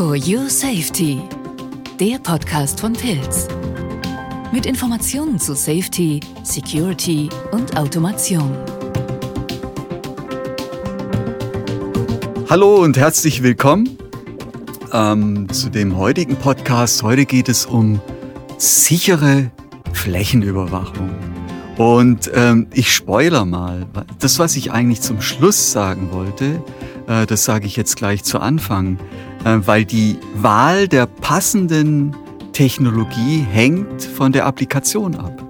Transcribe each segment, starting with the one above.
For Your Safety, der Podcast von Pilz. Mit Informationen zu Safety, Security und Automation. Hallo und herzlich willkommen ähm, zu dem heutigen Podcast. Heute geht es um sichere Flächenüberwachung. Und ähm, ich spoiler mal, das, was ich eigentlich zum Schluss sagen wollte, das sage ich jetzt gleich zu Anfang, äh, weil die Wahl der passenden Technologie hängt von der Applikation ab.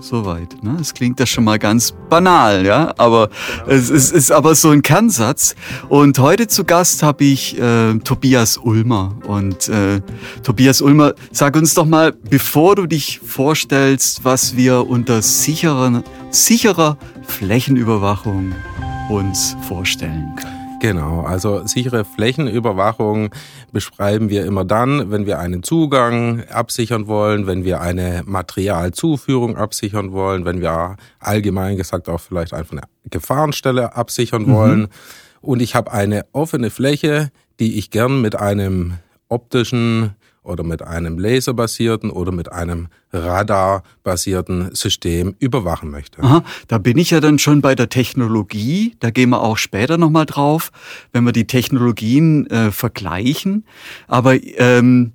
Soweit. Ne? Es klingt ja schon mal ganz banal, ja, aber es, es ist aber so ein Kernsatz. Und heute zu Gast habe ich äh, Tobias Ulmer. Und äh, Tobias Ulmer, sag uns doch mal, bevor du dich vorstellst, was wir unter sicherer, sicherer Flächenüberwachung uns vorstellen können. Genau, also sichere Flächenüberwachung beschreiben wir immer dann, wenn wir einen Zugang absichern wollen, wenn wir eine Materialzuführung absichern wollen, wenn wir allgemein gesagt auch vielleicht einfach eine Gefahrenstelle absichern mhm. wollen. Und ich habe eine offene Fläche, die ich gern mit einem optischen oder mit einem laserbasierten oder mit einem radarbasierten System überwachen möchte. Aha, da bin ich ja dann schon bei der Technologie. Da gehen wir auch später nochmal drauf, wenn wir die Technologien äh, vergleichen. Aber ähm,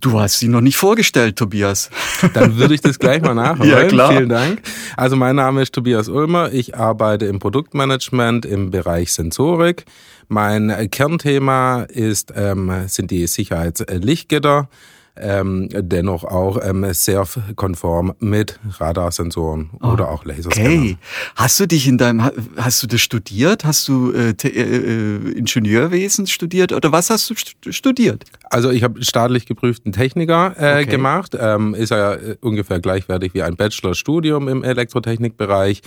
Du hast sie noch nicht vorgestellt, Tobias. Dann würde ich das gleich mal nachholen. ja, klar. Vielen Dank. Also mein Name ist Tobias Ulmer. Ich arbeite im Produktmanagement im Bereich Sensorik. Mein Kernthema ist, ähm, sind die Sicherheitslichtgitter ähm, dennoch auch ähm, sehr konform mit Radarsensoren oh, oder auch Laserscanner. Okay. Hast du dich in deinem, hast du das studiert? Hast du äh, äh, äh, Ingenieurwesen studiert oder was hast du studiert? Also ich habe staatlich geprüften Techniker äh, okay. gemacht. Ähm, ist ja äh, ungefähr gleichwertig wie ein Bachelorstudium im Elektrotechnikbereich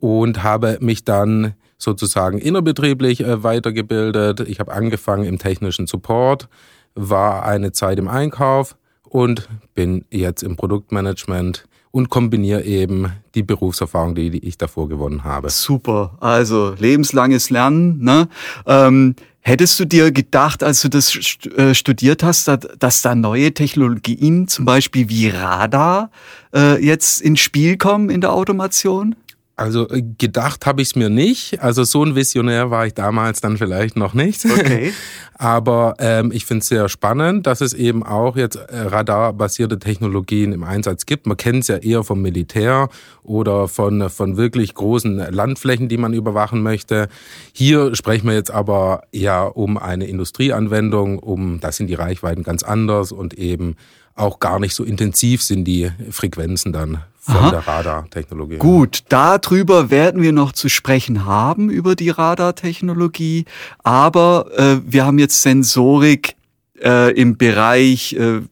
und habe mich dann sozusagen innerbetrieblich äh, weitergebildet. Ich habe angefangen im technischen Support war eine Zeit im Einkauf und bin jetzt im Produktmanagement und kombiniere eben die Berufserfahrung, die, die ich davor gewonnen habe. Super, also lebenslanges Lernen. Ne? Ähm, hättest du dir gedacht, als du das äh, studiert hast, dass da neue Technologien, zum Beispiel wie Radar, äh, jetzt ins Spiel kommen in der Automation? Also äh, gedacht habe ich es mir nicht. Also so ein Visionär war ich damals dann vielleicht noch nicht. Okay. Aber ähm, ich finde es sehr spannend, dass es eben auch jetzt äh, radarbasierte Technologien im Einsatz gibt. Man kennt es ja eher vom Militär oder von, von wirklich großen Landflächen, die man überwachen möchte. Hier sprechen wir jetzt aber ja um eine Industrieanwendung, um da sind die Reichweiten ganz anders und eben auch gar nicht so intensiv sind die Frequenzen dann von Aha. der Radartechnologie. Gut, darüber werden wir noch zu sprechen haben, über die Radartechnologie. Aber äh, wir haben jetzt Sensorik äh, im Bereich, äh,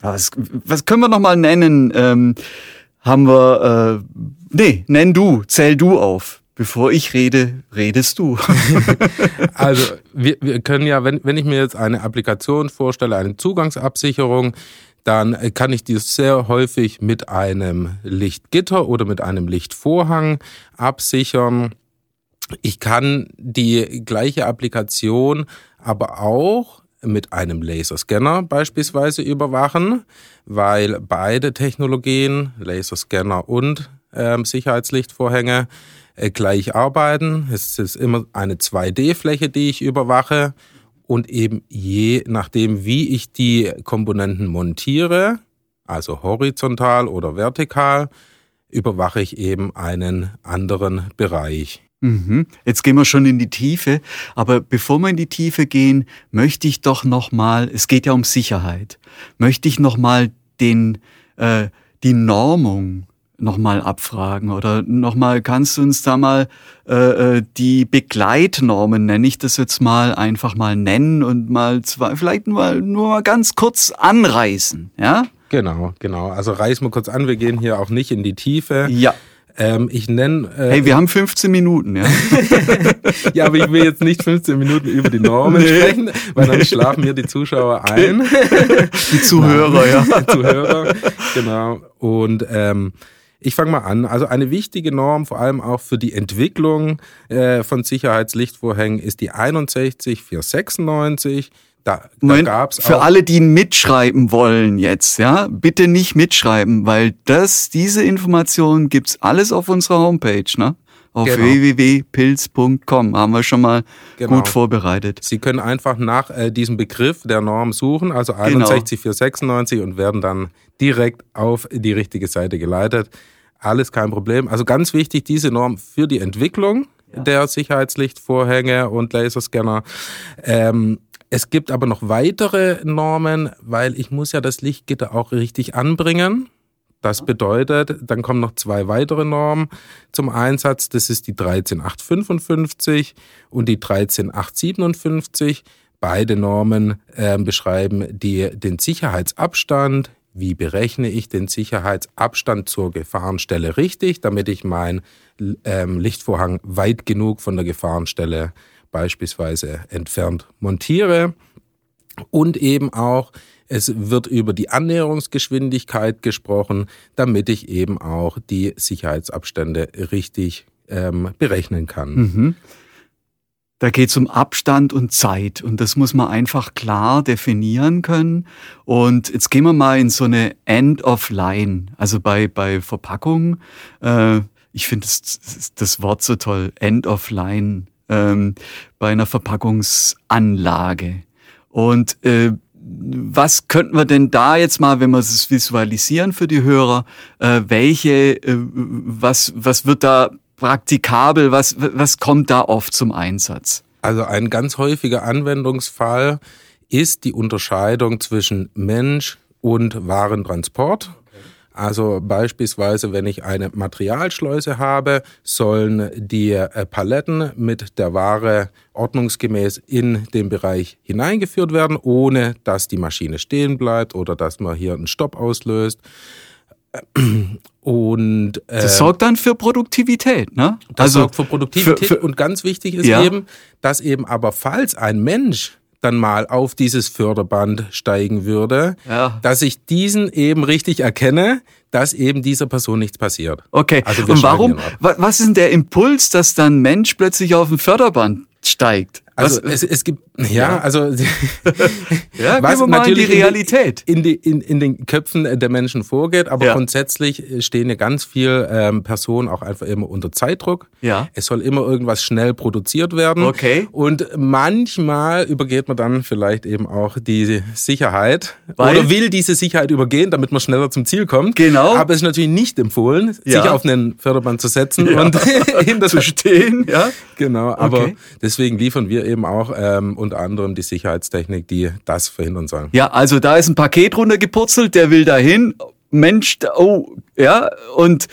was, was können wir nochmal nennen? Ähm, haben wir, äh, nee, nenn du, zähl du auf. Bevor ich rede, redest du. also wir, wir können ja, wenn, wenn ich mir jetzt eine Applikation vorstelle, eine Zugangsabsicherung, dann kann ich dies sehr häufig mit einem Lichtgitter oder mit einem Lichtvorhang absichern. Ich kann die gleiche Applikation aber auch mit einem Laserscanner beispielsweise überwachen, weil beide Technologien, Laserscanner und äh, Sicherheitslichtvorhänge, äh, gleich arbeiten. Es ist immer eine 2D-Fläche, die ich überwache und eben je nachdem, wie ich die Komponenten montiere, also horizontal oder vertikal, überwache ich eben einen anderen Bereich. Mhm. Jetzt gehen wir schon in die Tiefe, aber bevor wir in die Tiefe gehen, möchte ich doch noch mal, es geht ja um Sicherheit, möchte ich noch mal den äh, die Normung nochmal abfragen oder nochmal, kannst du uns da mal äh, äh, die Begleitnormen, nenne ich das jetzt mal, einfach mal nennen und mal zwei, vielleicht mal nur mal ganz kurz anreißen, ja? Genau, genau. Also reißen wir kurz an, wir gehen hier auch nicht in die Tiefe. Ja. Ähm, ich nenne. Äh, hey, wir haben 15 Minuten, ja. ja, aber ich will jetzt nicht 15 Minuten über die Normen nee. sprechen, weil dann schlafen mir die Zuschauer ein. Die Zuhörer, ja. Die Zuhörer, genau. Und ähm, ich fange mal an. Also eine wichtige Norm, vor allem auch für die Entwicklung äh, von Sicherheitslichtvorhängen, ist die 61496. Da, da Moment, gab's für alle, die mitschreiben wollen jetzt, ja, bitte nicht mitschreiben, weil das, diese Informationen gibt's alles auf unserer Homepage, ne? Auf Genau. www.pilz.com haben wir schon mal Genau. gut vorbereitet. Sie können einfach nach äh, diesem Begriff der Norm suchen, also Genau. 61496 und werden dann direkt auf die richtige Seite geleitet. Alles kein Problem. Also ganz wichtig, diese Norm für die Entwicklung der Sicherheitslichtvorhänge und Laserscanner. Ähm, es gibt aber noch weitere Normen, weil ich muss ja das Lichtgitter auch richtig anbringen. Das bedeutet, dann kommen noch zwei weitere Normen zum Einsatz. Das ist die 13855 und die 13857. Beide Normen äh, beschreiben die, den Sicherheitsabstand. Wie berechne ich den Sicherheitsabstand zur Gefahrenstelle richtig, damit ich meinen ähm, Lichtvorhang weit genug von der Gefahrenstelle beispielsweise entfernt montiere? Und eben auch, es wird über die Annäherungsgeschwindigkeit gesprochen, damit ich eben auch die Sicherheitsabstände richtig ähm, berechnen kann. Mhm. Da geht's um Abstand und Zeit und das muss man einfach klar definieren können. Und jetzt gehen wir mal in so eine End of Line, also bei, bei Verpackungen. Äh, ich finde das, das Wort so toll, End of Line, ähm, bei einer Verpackungsanlage. Und äh, was könnten wir denn da jetzt mal, wenn wir es visualisieren für die Hörer, äh, welche, äh, was, was wird da praktikabel, was, was kommt da oft zum Einsatz? Also ein ganz häufiger Anwendungsfall ist die Unterscheidung zwischen Mensch und Warentransport. Also beispielsweise, wenn ich eine Materialschleuse habe, sollen die äh, Paletten mit der Ware ordnungsgemäß in den Bereich hineingeführt werden, ohne dass die Maschine stehen bleibt oder dass man hier einen Stopp auslöst. Und äh, Das sorgt dann für Produktivität, ne? das sorgt für Produktivität für- für- und ganz wichtig ist Ja. eben, dass eben aber falls ein Mensch dann mal auf dieses Förderband steigen würde, Ja. dass ich diesen eben richtig erkenne, dass eben dieser Person nichts passiert. Okay. Also Und warum, was ist denn der Impuls, dass dann Mensch plötzlich auf ein Förderband steigt? Also was, es, es gibt ja, Ja. also ja, was in natürlich in die- Realität. in, die, in, in den Köpfen der Menschen vorgeht, aber Ja. grundsätzlich stehen ja ganz viel ähm, Personen auch einfach immer unter Zeitdruck. Ja. Es soll immer irgendwas schnell produziert werden. Okay. Und manchmal übergeht man dann vielleicht eben auch die Sicherheit Weil? oder will diese Sicherheit übergehen, damit man schneller zum Ziel kommt. Genau. Aber es ist natürlich nicht empfohlen, Ja. sich auf einen Förderband zu setzen und hinter Zu stehen, ja? Genau, aber Okay. deswegen liefern wir eben auch ähm, unter anderem die Sicherheitstechnik, die das verhindern soll. Ja, also da ist ein Paket runtergepurzelt, der will dahin. Mensch, oh, ja, und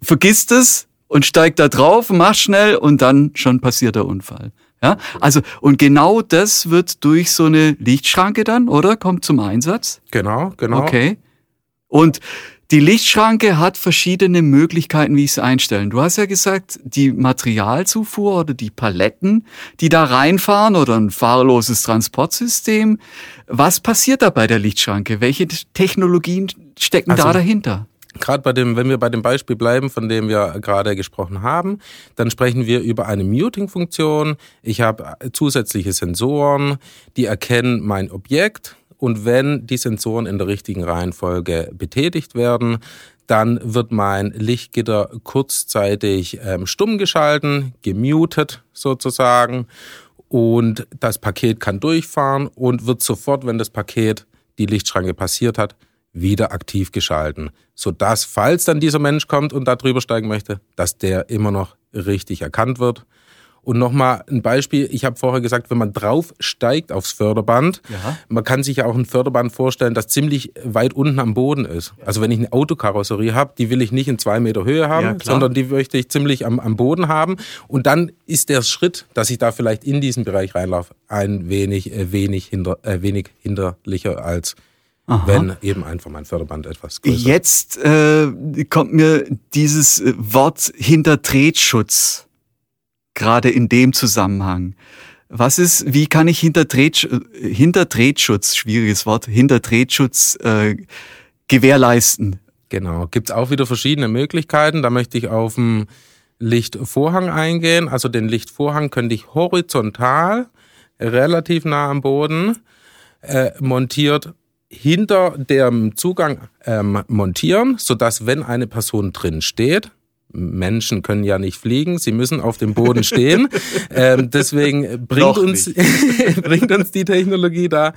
vergisst es und steigt da drauf, macht schnell und dann schon passiert der Unfall. Ja, also, und genau das wird durch so eine Lichtschranke dann, oder? Kommt zum Einsatz. Genau, genau. Okay. Und die Lichtschranke hat verschiedene Möglichkeiten, wie ich es einstellen. Du hast ja gesagt, die Materialzufuhr oder die Paletten, die da reinfahren oder ein fahrloses Transportsystem. Was passiert da bei der Lichtschranke? Welche Technologien stecken da Also- dahinter? Gerade bei dem, wenn wir bei dem Beispiel bleiben, von dem wir gerade gesprochen haben, dann sprechen wir über eine Muting-Funktion. Ich habe zusätzliche Sensoren, die erkennen mein Objekt und wenn die Sensoren in der richtigen Reihenfolge betätigt werden, dann wird mein Lichtgitter kurzzeitig ähm, stumm geschalten, gemutet sozusagen und das Paket kann durchfahren und wird sofort, wenn das Paket die Lichtschranke passiert hat, wieder aktiv geschalten, sodass, falls dann dieser Mensch kommt und da drüber steigen möchte, dass der immer noch richtig erkannt wird. Und nochmal ein Beispiel, ich habe vorher gesagt, wenn man drauf steigt aufs Förderband, Ja. man kann sich ja auch ein Förderband vorstellen, das ziemlich weit unten am Boden ist. Also wenn ich eine Autokarosserie habe, die will ich nicht in zwei Meter Höhe haben, Ja, sondern die möchte ich ziemlich am, am Boden haben. Und dann ist der Schritt, dass ich da vielleicht in diesen Bereich reinlaufe, ein wenig, äh, wenig, hinter, äh, wenig hinderlicher als wenn eben einfach mein Förderband etwas größer ist. Jetzt äh, kommt mir dieses äh, Wort Hintertretschutz gerade in dem Zusammenhang. Was ist, wie kann ich Hintertretsch, äh, Hintertretschutz, schwieriges Wort, Hintertretschutz äh, gewährleisten? Genau, gibt's auch wieder verschiedene Möglichkeiten. Da möchte ich auf den Lichtvorhang eingehen. Also den Lichtvorhang könnte ich horizontal, relativ nah am Boden, äh, montiert, hinter dem Zugang ähm, montieren, sodass wenn eine Person drin steht, Menschen können ja nicht fliegen, sie müssen auf dem Boden stehen. ähm, deswegen bringt uns, bringt uns die Technologie da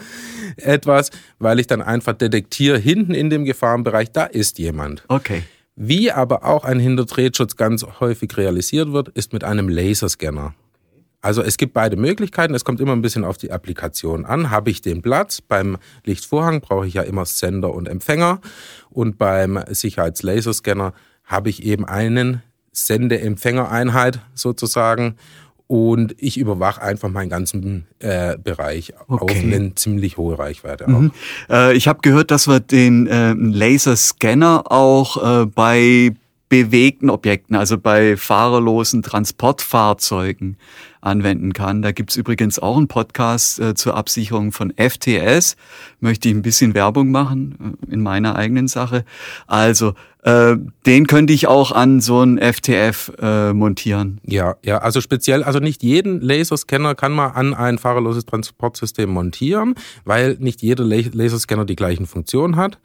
etwas, weil ich dann einfach detektiere, hinten in dem Gefahrenbereich, da ist jemand. Okay. Wie aber auch ein Hintertretschutz ganz häufig realisiert wird, ist mit einem Laserscanner. Also es gibt beide Möglichkeiten. Es kommt immer ein bisschen auf die Applikation an. Habe ich den Platz? Beim Lichtvorhang brauche ich ja immer Sender und Empfänger. Und beim Sicherheitslaserscanner habe ich eben einen Sende-Empfängereinheit sozusagen und ich überwache einfach meinen ganzen äh, Bereich okay. auf eine ziemlich hohe Reichweite. Mhm. Äh, ich habe gehört, dass wir den äh, Laserscanner auch äh, bei bewegten Objekten, also bei fahrerlosen Transportfahrzeugen anwenden kann. Da gibt's übrigens auch einen Podcast äh, zur Absicherung von FTS. Möchte ich ein bisschen Werbung machen äh, in meiner eigenen Sache. Also äh, den könnte ich auch an so ein FTF äh, montieren. Ja, ja, also speziell, also nicht jeden Laserscanner kann man an ein fahrerloses Transportsystem montieren, weil nicht jeder Laserscanner die gleichen Funktionen hat.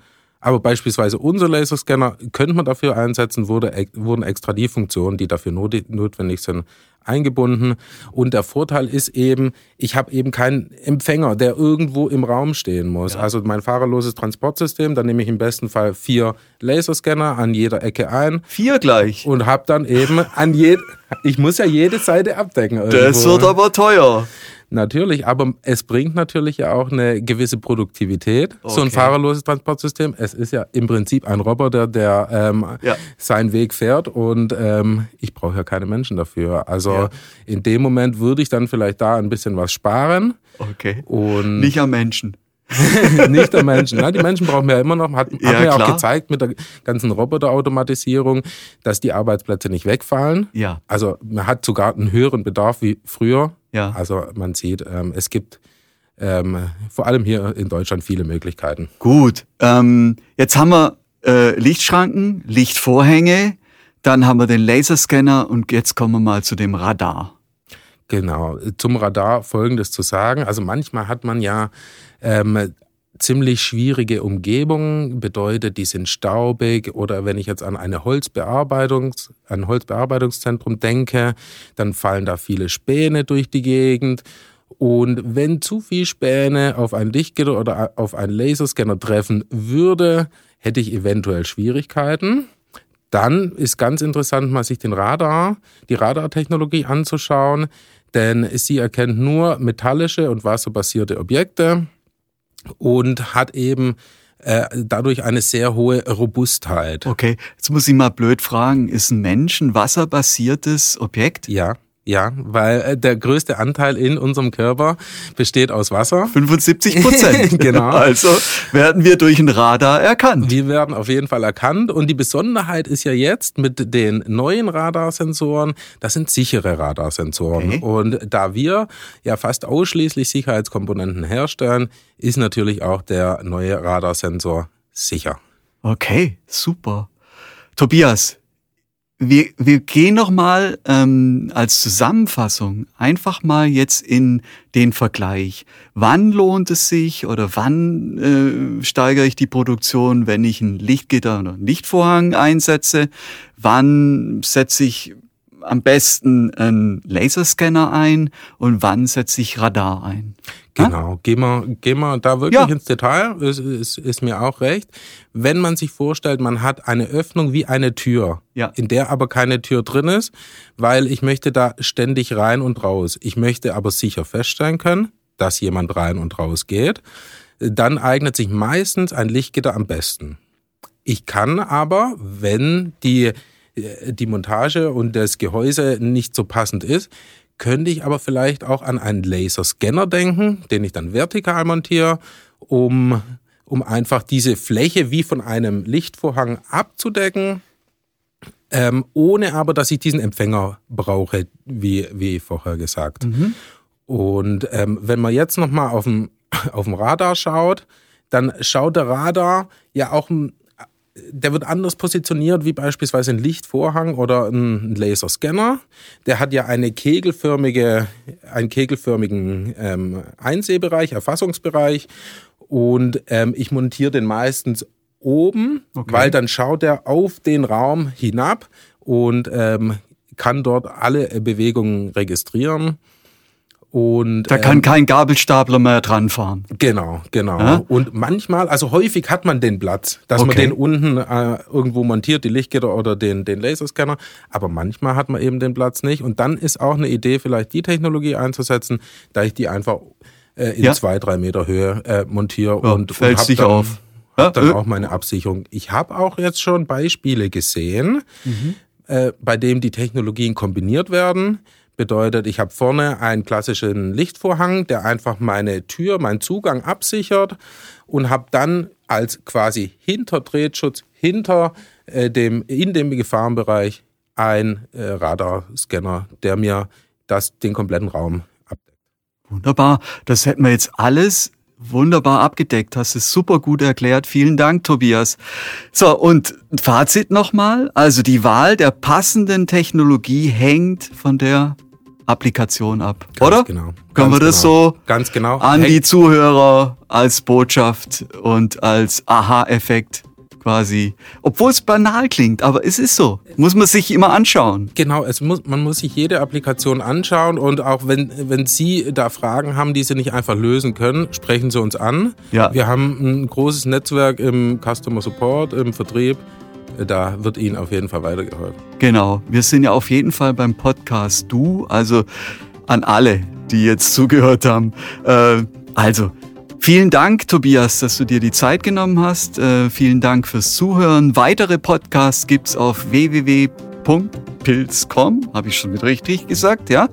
Aber beispielsweise unser Laserscanner könnte man dafür einsetzen, wurde, wurden extra die Funktionen, die dafür notwendig sind, eingebunden. Und der Vorteil ist eben, ich habe eben keinen Empfänger, der irgendwo im Raum stehen muss. Ja. Also mein fahrerloses Transportsystem, da nehme ich im besten Fall vier Laserscanner an jeder Ecke ein. Vier gleich. Und habe dann eben an jed ich muss ja jede Seite abdecken. Irgendwo. Das wird aber teuer. Natürlich, aber es bringt natürlich ja auch eine gewisse Produktivität, okay. so ein fahrerloses Transportsystem. Es ist ja im Prinzip ein Roboter, der ähm, ja. seinen Weg fährt und ähm, ich brauche ja keine Menschen dafür. Also ja. in dem Moment würde ich dann vielleicht da ein bisschen was sparen. Okay. Und Nicht am Menschen. nicht der Menschen. Nein, die Menschen brauchen wir ja immer noch. Hat, ja, hat mir auch gezeigt mit der ganzen Roboterautomatisierung, dass die Arbeitsplätze nicht wegfallen. Ja. Also man hat sogar einen höheren Bedarf wie früher. Ja. Also man sieht, ähm, es gibt ähm, vor allem hier in Deutschland viele Möglichkeiten. Gut. Ähm, jetzt haben wir äh, Lichtschranken, Lichtvorhänge, dann haben wir den Laserscanner und jetzt kommen wir mal zu dem Radar. Genau, zum Radar folgendes zu sagen. Also manchmal hat man ja ähm, ziemlich schwierige Umgebungen, bedeutet, die sind staubig oder wenn ich jetzt an eine Holzbearbeitungs, ein Holzbearbeitungszentrum denke, dann fallen da viele Späne durch die Gegend. Und wenn zu viel Späne auf ein Lichtgitter oder auf einen Laserscanner treffen würde, hätte ich eventuell Schwierigkeiten. Dann ist ganz interessant, mal sich den Radar, die Radartechnologie anzuschauen denn sie erkennt nur metallische und wasserbasierte Objekte und hat eben äh, dadurch eine sehr hohe Robustheit. Okay, jetzt muss ich mal blöd fragen, ist ein Mensch ein wasserbasiertes Objekt? Ja. Ja, weil äh, der größte Anteil in unserem Körper besteht aus Wasser. 75 Prozent. genau. Also werden wir durch ein Radar erkannt. Wir werden auf jeden Fall erkannt. Und die Besonderheit ist ja jetzt mit den neuen Radarsensoren, das sind sichere Radarsensoren. Okay. Und da wir ja fast ausschließlich Sicherheitskomponenten herstellen, ist natürlich auch der neue Radarsensor sicher. Okay, super. Tobias, wir, wir gehen noch mal ähm, als Zusammenfassung einfach mal jetzt in den Vergleich. Wann lohnt es sich oder wann äh, steigere ich die Produktion, wenn ich ein Lichtgitter oder einen Lichtvorhang einsetze? Wann setze ich am besten einen Laserscanner ein und wann setze ich Radar ein? Genau, gehen wir, gehen wir da wirklich ja. ins Detail, ist, ist, ist mir auch recht. Wenn man sich vorstellt, man hat eine Öffnung wie eine Tür, ja. in der aber keine Tür drin ist, weil ich möchte da ständig rein und raus. Ich möchte aber sicher feststellen können, dass jemand rein und raus geht. Dann eignet sich meistens ein Lichtgitter am besten. Ich kann aber, wenn die, die Montage und das Gehäuse nicht so passend ist, könnte ich aber vielleicht auch an einen Laserscanner denken, den ich dann vertikal montiere, um, um einfach diese Fläche wie von einem Lichtvorhang abzudecken, ähm, ohne aber, dass ich diesen Empfänger brauche, wie, wie vorher gesagt. Mhm. Und ähm, wenn man jetzt nochmal auf dem, auf dem Radar schaut, dann schaut der Radar ja auch der wird anders positioniert wie beispielsweise ein Lichtvorhang oder ein Laserscanner. Der hat ja eine kegelförmige, einen kegelförmigen ähm, Einsehbereich, Erfassungsbereich. Und ähm, ich montiere den meistens oben, okay. weil dann schaut er auf den Raum hinab und ähm, kann dort alle Bewegungen registrieren. Und, da kann ähm, kein Gabelstapler mehr dran fahren. Genau, genau. Ja? Und manchmal, also häufig hat man den Platz, dass okay. man den unten äh, irgendwo montiert, die Lichtgitter oder den, den Laserscanner. Aber manchmal hat man eben den Platz nicht. Und dann ist auch eine Idee, vielleicht die Technologie einzusetzen, da ich die einfach äh, in ja. zwei, drei Meter Höhe äh, montiere ja, und, fällt sich dann, auf. Hab dann auch meine Absicherung. Ich habe auch jetzt schon Beispiele gesehen, mhm. äh, bei dem die Technologien kombiniert werden. Bedeutet, ich habe vorne einen klassischen Lichtvorhang, der einfach meine Tür, meinen Zugang absichert und habe dann als quasi Hinterdrehschutz hinter äh, dem in dem Gefahrenbereich ein äh, Radarscanner, der mir das den kompletten Raum abdeckt. Wunderbar, das hätten wir jetzt alles wunderbar abgedeckt, hast es super gut erklärt. Vielen Dank, Tobias. So, und Fazit nochmal. Also die Wahl der passenden Technologie hängt von der Applikation ab, Ganz oder? Genau. Können wir das genau. so Ganz genau. an die Zuhörer als Botschaft und als Aha-Effekt quasi. Obwohl es banal klingt, aber es ist so. Muss man sich immer anschauen. Genau, es muss, man muss sich jede Applikation anschauen und auch wenn, wenn Sie da Fragen haben, die Sie nicht einfach lösen können, sprechen Sie uns an. Ja. Wir haben ein großes Netzwerk im Customer Support, im Vertrieb da wird Ihnen auf jeden Fall weitergeholfen. Genau, wir sind ja auf jeden Fall beim Podcast Du, also an alle, die jetzt zugehört haben. Äh, also, vielen Dank, Tobias, dass du dir die Zeit genommen hast. Äh, vielen Dank fürs Zuhören. Weitere Podcasts gibt es auf www.pilz.com, habe ich schon mit richtig gesagt, ja.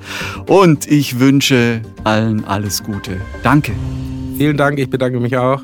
Und ich wünsche allen alles Gute. Danke. Vielen Dank, ich bedanke mich auch.